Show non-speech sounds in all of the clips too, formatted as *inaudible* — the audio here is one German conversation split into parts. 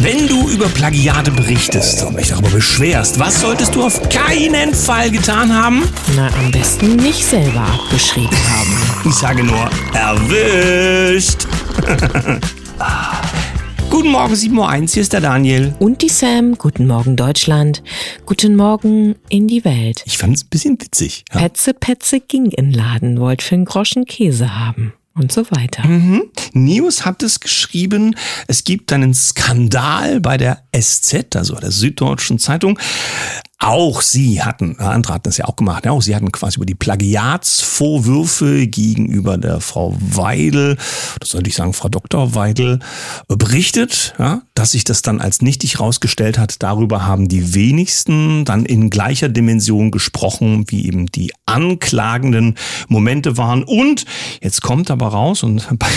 Wenn du über Plagiate berichtest und dich darüber beschwerst, was solltest du auf keinen Fall getan haben? Na, am besten nicht selber abgeschrieben haben. Ich sage nur, erwischt. *laughs* Guten Morgen, 7.01 Uhr, hier ist der Daniel. Und die Sam, guten Morgen Deutschland, guten Morgen in die Welt. Ich fand es ein bisschen witzig. Ja. Petze, Petze ging in Laden, wollt für einen Groschen Käse haben und so weiter. Mhm. News hat es geschrieben, es gibt einen Skandal bei der SZ, also der Süddeutschen Zeitung. Auch sie hatten, andere hatten das ja auch gemacht, ja, auch sie hatten quasi über die Plagiatsvorwürfe gegenüber der Frau Weidel, das sollte ich sagen, Frau Dr. Weidel, berichtet, ja, dass sich das dann als nichtig rausgestellt hat. Darüber haben die wenigsten dann in gleicher Dimension gesprochen, wie eben die anklagenden Momente waren. Und jetzt kommt aber raus, und *laughs* bei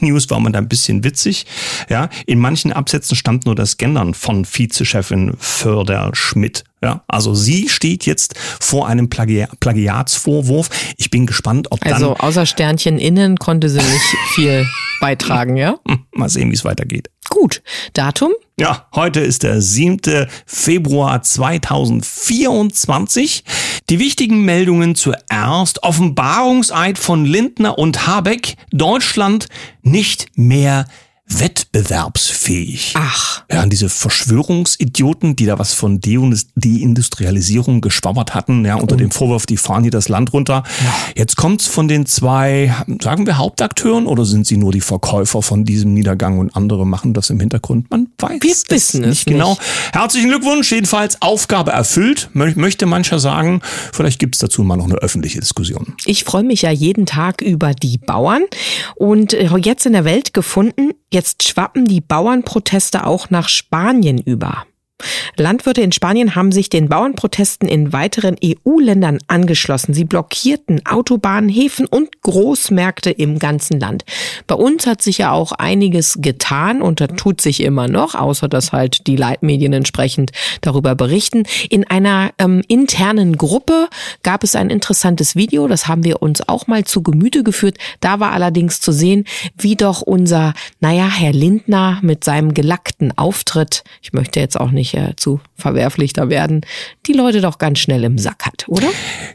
News war man da ein bisschen witzig, ja, in manchen Absätzen stand nur das Gendern von Vizechefin Förder Schmidt. Ja, also sie steht jetzt vor einem Plagi Plagiatsvorwurf. Ich bin gespannt, ob dann. Also außer Sternchen innen konnte sie nicht viel *laughs* beitragen, ja? Mal sehen, wie es weitergeht. Gut. Datum? Ja, heute ist der 7. Februar 2024. Die wichtigen Meldungen zuerst. Offenbarungseid von Lindner und Habeck. Deutschland nicht mehr wettbewerbsfähig. Ach. Ja, diese Verschwörungsidioten, die da was von Deindustrialisierung geschwabbert hatten, ja, unter oh. dem Vorwurf, die fahren hier das Land runter. Ja. Jetzt kommt's von den zwei, sagen wir Hauptakteuren oder sind sie nur die Verkäufer von diesem Niedergang und andere machen das im Hintergrund? Man weiß wir wissen es nicht genau. Herzlichen Glückwunsch, jedenfalls Aufgabe erfüllt, möchte mancher sagen. Vielleicht gibt's dazu mal noch eine öffentliche Diskussion. Ich freue mich ja jeden Tag über die Bauern und äh, jetzt in der Welt gefunden, Jetzt schwappen die Bauernproteste auch nach Spanien über. Landwirte in Spanien haben sich den Bauernprotesten in weiteren EU-Ländern angeschlossen. Sie blockierten Autobahnen, Häfen und Großmärkte im ganzen Land. Bei uns hat sich ja auch einiges getan und da tut sich immer noch, außer dass halt die Leitmedien entsprechend darüber berichten. In einer ähm, internen Gruppe gab es ein interessantes Video, das haben wir uns auch mal zu Gemüte geführt. Da war allerdings zu sehen, wie doch unser, naja, Herr Lindner mit seinem gelackten Auftritt, ich möchte jetzt auch nicht äh, zu verwerflich da werden, die Leute doch ganz schnell im Sack hat, oder?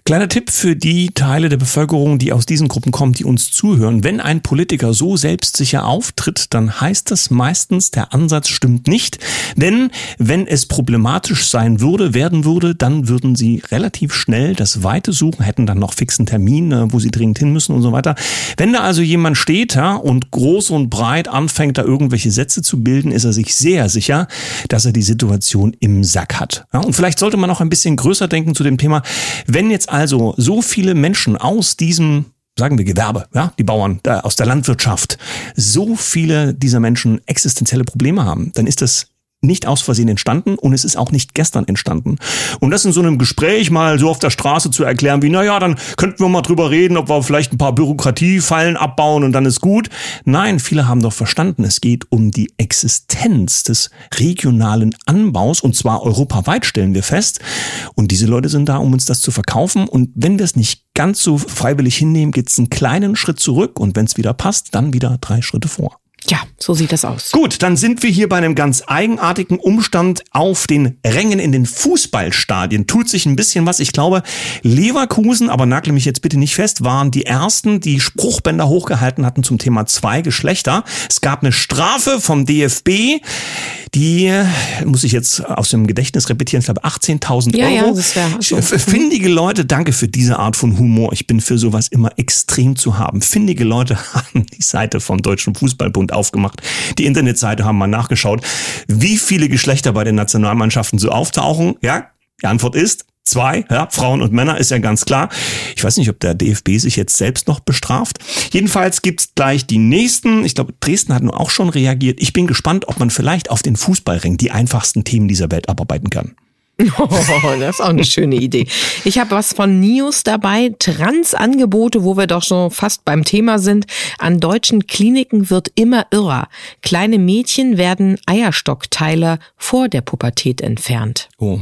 Kleiner Tipp für die Teile der Bevölkerung, die aus diesen Gruppen kommen, die uns zuhören. Wenn ein Politiker so selbstsicher auftritt, dann heißt das meistens, der Ansatz stimmt nicht. Denn wenn es problematisch sein würde, werden würde, dann würden sie relativ schnell das Weite suchen, hätten dann noch fixen Termin, äh, wo sie dringend hin müssen und so weiter. Wenn da also jemand steht ja, und groß und breit anfängt, da irgendwelche Sätze zu bilden, ist er sich sehr sicher, dass er die Situation Information im Sack hat. Ja, und vielleicht sollte man auch ein bisschen größer denken zu dem Thema, wenn jetzt also so viele Menschen aus diesem sagen wir Gewerbe, ja, die Bauern da aus der Landwirtschaft, so viele dieser Menschen existenzielle Probleme haben, dann ist das nicht aus Versehen entstanden und es ist auch nicht gestern entstanden. Und das in so einem Gespräch mal so auf der Straße zu erklären, wie, naja, dann könnten wir mal drüber reden, ob wir vielleicht ein paar Bürokratiefallen abbauen und dann ist gut. Nein, viele haben doch verstanden, es geht um die Existenz des regionalen Anbaus und zwar europaweit stellen wir fest. Und diese Leute sind da, um uns das zu verkaufen. Und wenn wir es nicht ganz so freiwillig hinnehmen, geht es einen kleinen Schritt zurück und wenn es wieder passt, dann wieder drei Schritte vor. Ja, so sieht das aus. Gut, dann sind wir hier bei einem ganz eigenartigen Umstand auf den Rängen in den Fußballstadien. Tut sich ein bisschen was. Ich glaube, Leverkusen, aber nagle mich jetzt bitte nicht fest, waren die ersten, die Spruchbänder hochgehalten hatten zum Thema zwei Geschlechter. Es gab eine Strafe vom DFB, die muss ich jetzt aus dem Gedächtnis repetieren, ich glaube 18.000 ja, Euro. Ja, das wäre. Findige Leute, danke für diese Art von Humor. Ich bin für sowas immer extrem zu haben. Findige Leute *laughs* haben die Seite vom Deutschen Fußballbund aufgemacht. Die Internetseite haben mal nachgeschaut, wie viele Geschlechter bei den Nationalmannschaften so auftauchen. Ja, die Antwort ist zwei, ja, Frauen und Männer ist ja ganz klar. Ich weiß nicht, ob der DFB sich jetzt selbst noch bestraft. Jedenfalls gibt's gleich die nächsten. Ich glaube, Dresden hat nun auch schon reagiert. Ich bin gespannt, ob man vielleicht auf den Fußballring die einfachsten Themen dieser Welt abarbeiten kann. *laughs* Oh, das ist auch eine schöne Idee. Ich habe was von Nius dabei. Transangebote, wo wir doch schon fast beim Thema sind. An deutschen Kliniken wird immer irrer. Kleine Mädchen werden Eierstockteile vor der Pubertät entfernt. Oh.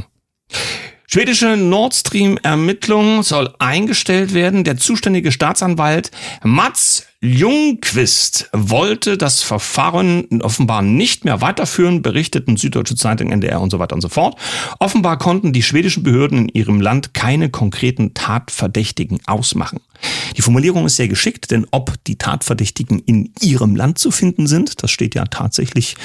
Schwedische Nord Stream Ermittlung soll eingestellt werden. Der zuständige Staatsanwalt Mats Ljungquist wollte das Verfahren offenbar nicht mehr weiterführen, berichteten Süddeutsche Zeitung, NDR und so weiter und so fort. Offenbar konnten die schwedischen Behörden in ihrem Land keine konkreten Tatverdächtigen ausmachen. Die Formulierung ist sehr geschickt, denn ob die Tatverdächtigen in ihrem Land zu finden sind, das steht ja tatsächlich,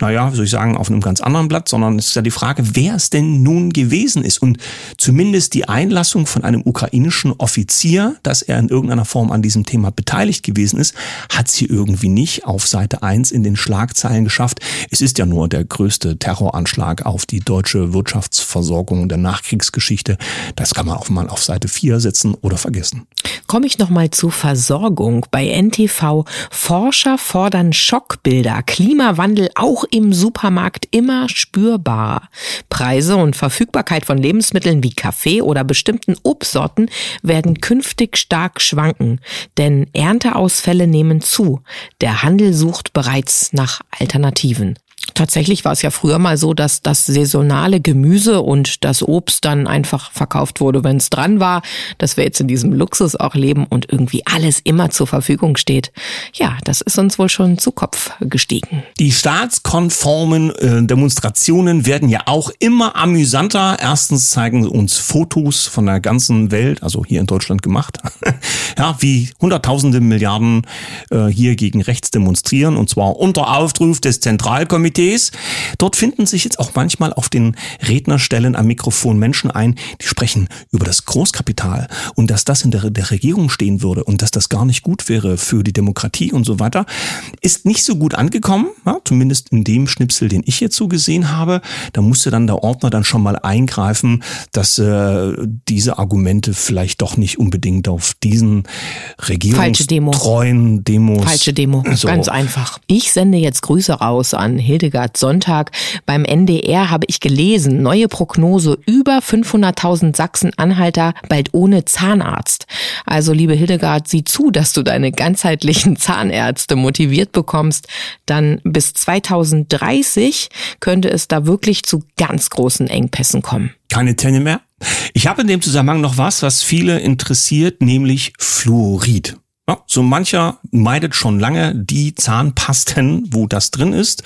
naja, wie soll ich sagen, auf einem ganz anderen Blatt, sondern es ist ja die Frage, wer es denn nun gewesen ist. Und zumindest die Einlassung von einem ukrainischen Offizier, dass er in irgendeiner Form an diesem Thema beteiligt gewesen ist, hat sie irgendwie nicht auf Seite 1 in den Schlagzeilen geschafft. Es ist ja nur der größte Terroranschlag auf die deutsche Wirtschaftsversorgung der Nachkriegsgeschichte. Das kann man auch mal auf Seite 4 setzen oder vergessen. Komme ich nochmal zur Versorgung. Bei NTV Forscher fordern Schockbilder. Klimawandel auch im Supermarkt immer spürbarer. Preise und Verfügbarkeit von Lebensmitteln wie Kaffee oder bestimmten Obstsorten werden künftig stark schwanken, denn Ernteausfälle nehmen zu. Der Handel sucht bereits nach Alternativen. Tatsächlich war es ja früher mal so, dass das saisonale Gemüse und das Obst dann einfach verkauft wurde, wenn es dran war, dass wir jetzt in diesem Luxus auch leben und irgendwie alles immer zur Verfügung steht. Ja, das ist uns wohl schon zu Kopf gestiegen. Die staatskonformen äh, Demonstrationen werden ja auch immer amüsanter. Erstens zeigen uns Fotos von der ganzen Welt, also hier in Deutschland gemacht, *laughs* ja, wie Hunderttausende Milliarden äh, hier gegen rechts demonstrieren und zwar unter Aufruf des Zentralkomitees Komitees. Dort finden sich jetzt auch manchmal auf den Rednerstellen am Mikrofon Menschen ein, die sprechen über das Großkapital und dass das in der, der Regierung stehen würde und dass das gar nicht gut wäre für die Demokratie und so weiter. Ist nicht so gut angekommen, ja, zumindest in dem Schnipsel, den ich jetzt so gesehen habe. Da musste dann der Ordner dann schon mal eingreifen, dass äh, diese Argumente vielleicht doch nicht unbedingt auf diesen regierungstreuen Demo. Demos. Falsche Demo, so. ganz einfach. Ich sende jetzt Grüße raus an Hilde Hildegard Sonntag. Beim NDR habe ich gelesen, neue Prognose, über 500.000 Sachsen-Anhalter bald ohne Zahnarzt. Also liebe Hildegard, sieh zu, dass du deine ganzheitlichen *laughs* Zahnärzte motiviert bekommst. Dann bis 2030 könnte es da wirklich zu ganz großen Engpässen kommen. Keine Tenne mehr? Ich habe in dem Zusammenhang noch was, was viele interessiert, nämlich Fluorid. Ja, so mancher meidet schon lange die Zahnpasten, wo das drin ist.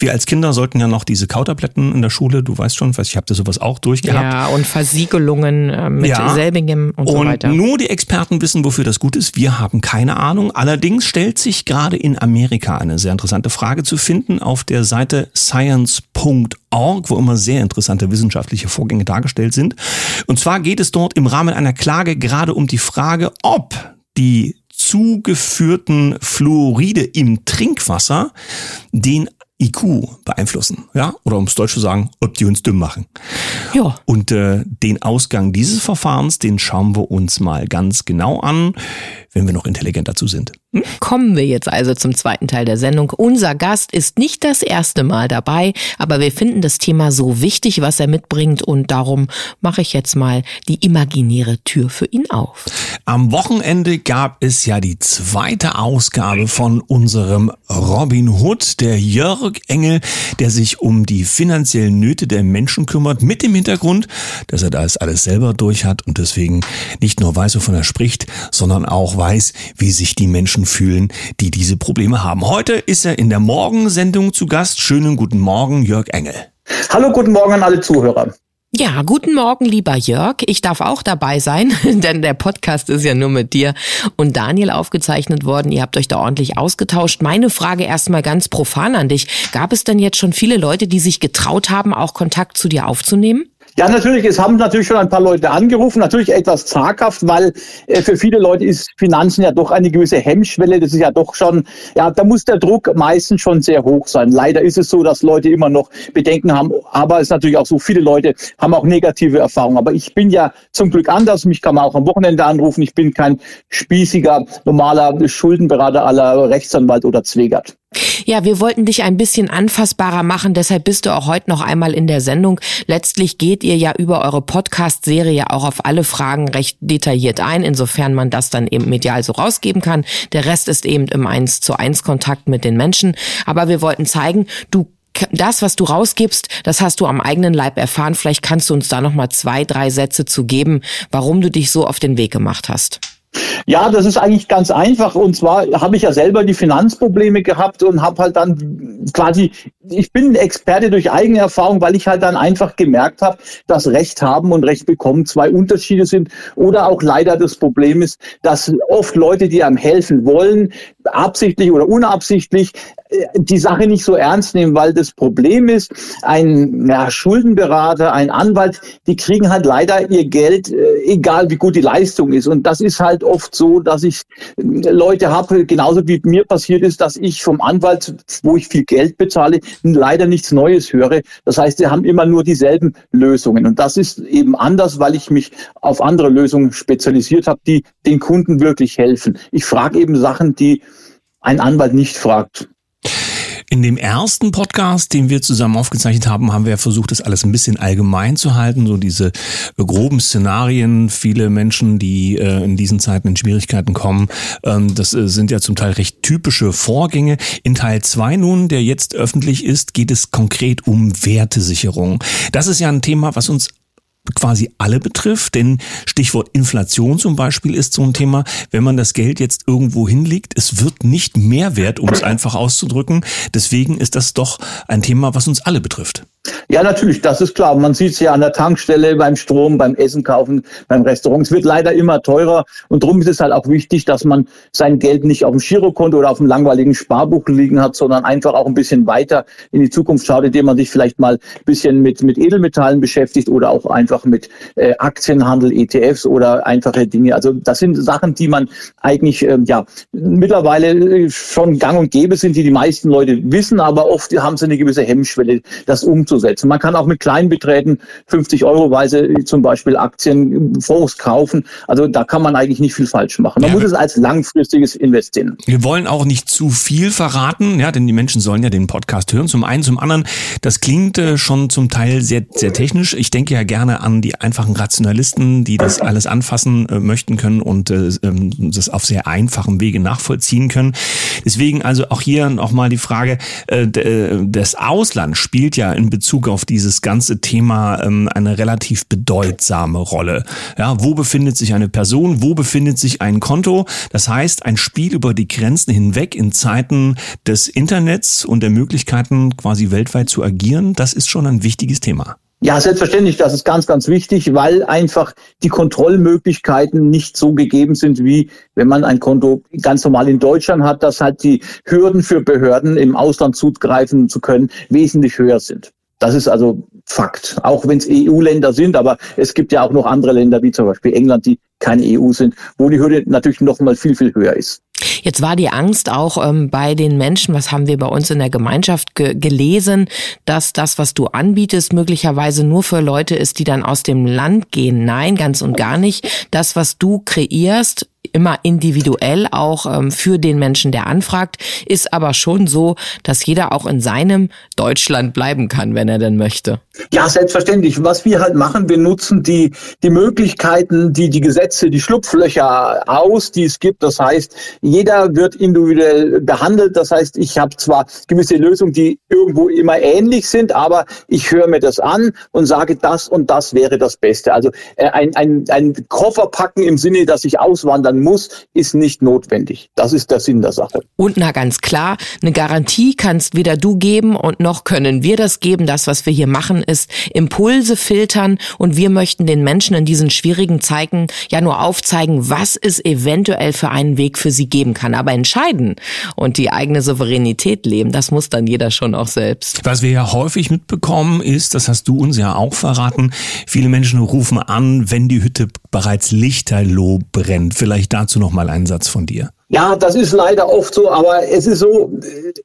Wir als Kinder sollten ja noch diese Kautabletten in der Schule, du weißt schon, ich habe da sowas auch durchgehabt. Ja, und Versiegelungen äh, mit ja. selbigem und, und so weiter. Und nur die Experten wissen, wofür das gut ist. Wir haben keine Ahnung. Allerdings stellt sich gerade in Amerika eine sehr interessante Frage zu finden auf der Seite science.org, wo immer sehr interessante wissenschaftliche Vorgänge dargestellt sind. Und zwar geht es dort im Rahmen einer Klage gerade um die Frage, ob die zugeführten Fluoride im Trinkwasser den IQ beeinflussen, ja, oder um es deutsch zu sagen, ob die uns dumm machen. Ja. Und äh, den Ausgang dieses Verfahrens, den schauen wir uns mal ganz genau an wenn wir noch intelligent dazu sind. Hm? Kommen wir jetzt also zum zweiten Teil der Sendung. Unser Gast ist nicht das erste Mal dabei, aber wir finden das Thema so wichtig, was er mitbringt und darum mache ich jetzt mal die imaginäre Tür für ihn auf. Am Wochenende gab es ja die zweite Ausgabe von unserem Robin Hood, der Jörg Engel, der sich um die finanziellen Nöte der Menschen kümmert, mit dem Hintergrund, dass er das alles selber durch hat und deswegen nicht nur weiß, wovon er spricht, sondern auch weiß, wie sich die Menschen fühlen, die diese Probleme haben. Heute ist er in der Morgensendung zu Gast. Schönen guten Morgen, Jörg Engel. Hallo, guten Morgen an alle Zuhörer. Ja, guten Morgen, lieber Jörg. Ich darf auch dabei sein, *laughs* denn der Podcast ist ja nur mit dir und Daniel aufgezeichnet worden. Ihr habt euch da ordentlich ausgetauscht. Meine Frage erstmal ganz profan an dich. Gab es denn jetzt schon viele Leute, die sich getraut haben, auch Kontakt zu dir aufzunehmen? Ja, natürlich, es haben natürlich schon ein paar Leute angerufen, natürlich etwas zaghaft, weil äh, für viele Leute ist Finanzen ja doch eine gewisse Hemmschwelle. Das ist ja doch schon, ja, da muss der Druck meistens schon sehr hoch sein. Leider ist es so, dass Leute immer noch Bedenken haben, aber es ist natürlich auch so, viele Leute haben auch negative Erfahrungen. Aber ich bin ja zum Glück anders, mich kann man auch am Wochenende anrufen. Ich bin kein spießiger, normaler Schuldenberater aller Rechtsanwalt oder Zwegert. Ja, wir wollten dich ein bisschen anfassbarer machen, deshalb bist du auch heute noch einmal in der Sendung. Letztlich geht ihr ja über eure Podcast-Serie auch auf alle Fragen recht detailliert ein, insofern man das dann eben medial so rausgeben kann. Der Rest ist eben im Eins zu eins Kontakt mit den Menschen. Aber wir wollten zeigen, du das, was du rausgibst, das hast du am eigenen Leib erfahren. Vielleicht kannst du uns da noch mal zwei, drei Sätze zu geben, warum du dich so auf den Weg gemacht hast. Ja, das ist eigentlich ganz einfach. Und zwar habe ich ja selber die Finanzprobleme gehabt und habe halt dann quasi, ich bin Experte durch eigene Erfahrung, weil ich halt dann einfach gemerkt habe, dass Recht haben und Recht bekommen zwei Unterschiede sind. Oder auch leider das Problem ist, dass oft Leute, die einem helfen wollen, absichtlich oder unabsichtlich die Sache nicht so ernst nehmen, weil das Problem ist, ein ja, Schuldenberater, ein Anwalt, die kriegen halt leider ihr Geld, äh, egal wie gut die Leistung ist. Und das ist halt oft so, dass ich äh, Leute habe, genauso wie mir passiert ist, dass ich vom Anwalt, wo ich viel Geld bezahle, leider nichts Neues höre. Das heißt, sie haben immer nur dieselben Lösungen. Und das ist eben anders, weil ich mich auf andere Lösungen spezialisiert habe, die den Kunden wirklich helfen. Ich frage eben Sachen, die ein Anwalt nicht fragt. In dem ersten Podcast, den wir zusammen aufgezeichnet haben, haben wir versucht, das alles ein bisschen allgemein zu halten, so diese äh, groben Szenarien. Viele Menschen, die äh, in diesen Zeiten in Schwierigkeiten kommen, ähm, das äh, sind ja zum Teil recht typische Vorgänge. In Teil zwei nun, der jetzt öffentlich ist, geht es konkret um Wertesicherung. Das ist ja ein Thema, was uns quasi alle betrifft, denn Stichwort Inflation zum Beispiel ist so ein Thema, wenn man das Geld jetzt irgendwo hinlegt, es wird nicht mehr wert, um es einfach auszudrücken. Deswegen ist das doch ein Thema, was uns alle betrifft. Ja, natürlich, das ist klar. Man sieht es ja an der Tankstelle, beim Strom, beim Essen kaufen, beim Restaurant. Es wird leider immer teurer und darum ist es halt auch wichtig, dass man sein Geld nicht auf dem Girokonto oder auf dem langweiligen Sparbuch liegen hat, sondern einfach auch ein bisschen weiter in die Zukunft schaut, indem man sich vielleicht mal ein bisschen mit, mit Edelmetallen beschäftigt oder auch einfach mit äh, Aktienhandel, ETFs oder einfache Dinge. Also das sind Sachen, die man eigentlich äh, ja mittlerweile äh, schon gang und gäbe sind, die die meisten Leute wissen, aber oft haben sie eine gewisse Hemmschwelle, das umzusetzen umzusetzen. Man kann auch mit kleinen Beträgen 50 Euro weise zum Beispiel Aktien Fonds kaufen. Also da kann man eigentlich nicht viel falsch machen. Man ja, muss es als langfristiges investieren. Wir wollen auch nicht zu viel verraten, ja, denn die Menschen sollen ja den Podcast hören. Zum einen, zum anderen, das klingt äh, schon zum Teil sehr, sehr technisch. Ich denke ja gerne an die einfachen Rationalisten, die das alles anfassen äh, möchten können und äh, ähm, das auf sehr einfachem Wege nachvollziehen können. Deswegen also auch hier nochmal die Frage, äh, äh, das Ausland spielt ja in Bezug auf dieses ganze Thema ähm, eine relativ bedeutsame Rolle. Ja, wo befindet sich eine Person? Wo befindet sich ein Konto? Das heißt, ein Spiel über die Grenzen hinweg in Zeiten des Internets und der Möglichkeiten, quasi weltweit zu agieren, das ist schon ein wichtiges Thema. Ja, selbstverständlich, das ist ganz, ganz wichtig, weil einfach die Kontrollmöglichkeiten nicht so gegeben sind, wie wenn man ein Konto ganz normal in Deutschland hat, dass halt die Hürden für Behörden im Ausland zugreifen zu können wesentlich höher sind. Das ist also Fakt, auch wenn es EU-Länder sind, aber es gibt ja auch noch andere Länder, wie zum Beispiel England, die keine EU sind, wo die Hürde natürlich noch mal viel, viel höher ist. Jetzt war die Angst auch ähm, bei den Menschen, was haben wir bei uns in der Gemeinschaft ge gelesen, dass das, was du anbietest, möglicherweise nur für Leute ist, die dann aus dem Land gehen. Nein, ganz und gar nicht. Das, was du kreierst, immer individuell auch ähm, für den Menschen, der anfragt, ist aber schon so, dass jeder auch in seinem Deutschland bleiben kann, wenn er denn möchte. Ja, selbstverständlich. Was wir halt machen, wir nutzen die, die Möglichkeiten, die die Gesetze, die Schlupflöcher aus, die es gibt. Das heißt, jeder wird individuell behandelt. Das heißt, ich habe zwar gewisse Lösungen, die irgendwo immer ähnlich sind, aber ich höre mir das an und sage, das und das wäre das Beste. Also äh, ein, ein, ein Koffer packen im Sinne, dass ich auswandern muss, ist nicht notwendig. Das ist der Sinn der Sache. Und na ganz klar, eine Garantie kannst weder du geben und noch können wir das geben. Das, was wir hier machen, ist Impulse filtern und wir möchten den Menschen in diesen schwierigen Zeiten ja nur aufzeigen, was es eventuell für einen Weg für sie geben kann. Aber entscheiden und die eigene Souveränität leben, das muss dann jeder schon auch selbst. Was wir ja häufig mitbekommen ist, das hast du uns ja auch verraten, viele Menschen rufen an, wenn die Hütte bereits lichterloh brennt. Vielleicht dazu noch mal einen Satz von dir. Ja, das ist leider oft so, aber es ist so,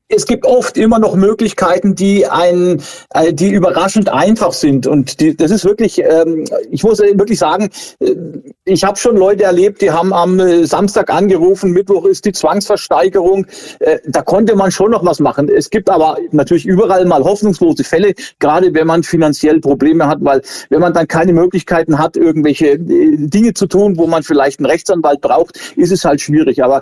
es gibt oft immer noch Möglichkeiten, die ein, äh, die überraschend einfach sind. Und die, das ist wirklich, ähm, ich muss wirklich sagen, äh, ich habe schon Leute erlebt, die haben am äh, Samstag angerufen, Mittwoch ist die Zwangsversteigerung. Da konnte man schon noch was machen. Es gibt aber natürlich überall mal hoffnungslose Fälle, gerade wenn man finanziell Probleme hat, weil wenn man dann keine Möglichkeiten hat, irgendwelche Dinge zu tun, wo man vielleicht einen Rechtsanwalt braucht, ist es halt schwierig. Aber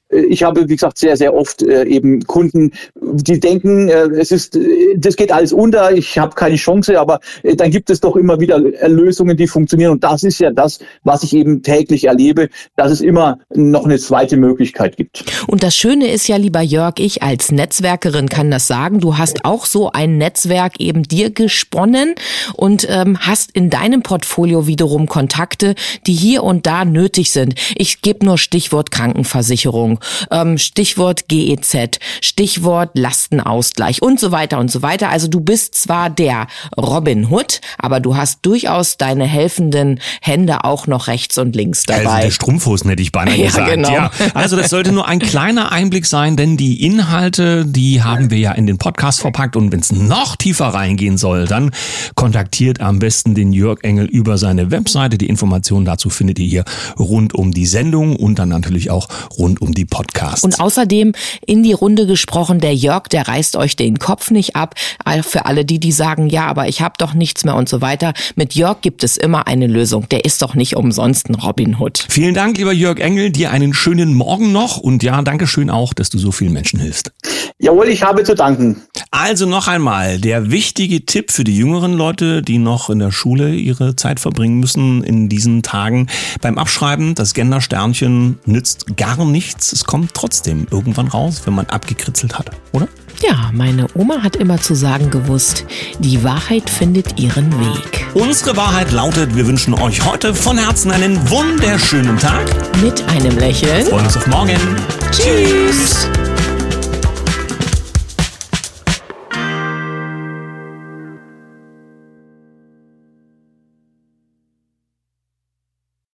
ich habe, wie gesagt, sehr, sehr oft äh, eben Kunden, die denken, äh, es ist, das geht alles unter, ich habe keine Chance, aber äh, dann gibt es doch immer wieder Lösungen, die funktionieren. Und das ist ja das, was ich eben täglich erlebe, dass es immer noch eine zweite Möglichkeit gibt. Und das Schöne ist ja, lieber Jörg, ich als Netzwerkerin kann das sagen, du hast auch so ein Netzwerk eben dir gesponnen und ähm, hast in deinem Portfolio wiederum Kontakte, die hier und da nötig sind. Ich gebe nur Stichwort Krankenversicherung, ähm, Stichwort GEZ, Stichwort Lastenausgleich und so weiter und so weiter. Also du bist zwar der Robin Hood, aber du hast durchaus deine helfenden Hände auch noch rechts und links dabei. Also der Strumpfhosen hätte ich beinahe *laughs* Ja, gesagt. genau. Ja, also das sollte nur ein kleiner Einblick sein, denn die Inhalte, die haben wir ja in den Podcast verpackt und wenn es noch tiefer reingehen soll, dann kontaktiert am besten den Jörg Engel über seine Webseite. Die Informationen dazu findet ihr hier rund um die Sendung und dann natürlich auch rund um die Podcasts. Und außerdem in die Runde gesprochen, der Jörg, der reißt euch den Kopf nicht ab. Für alle die, die sagen, ja, aber ich habe doch nichts mehr und so weiter. Mit Jörg gibt es immer eine Lösung. Der ist doch nicht umsonst ein Robin Hood. Vielen Dank, lieber Jörg Engel, dir einen schönen Morgen noch und ja, danke schön auch, dass du so vielen Menschen hilfst. Jawohl, ich habe zu danken. Also noch einmal, der wichtige Tipp für die jüngeren Leute, die noch in der Schule ihre Zeit verbringen müssen in diesen Tagen. Beim Abschreiben, das Gendersternchen nützt gar nichts. Es kommt trotzdem irgendwann raus, wenn man abgekritzelt hat, oder? Ja, meine Oma hat immer zu sagen gewusst, die Wahrheit findet ihren Weg. Unsere Wahrheit lautet, wir wünschen euch heute von Herzen einen wunderschönen Tag. Mit einem Lächeln. Freuen uns auf morgen. Tschüss.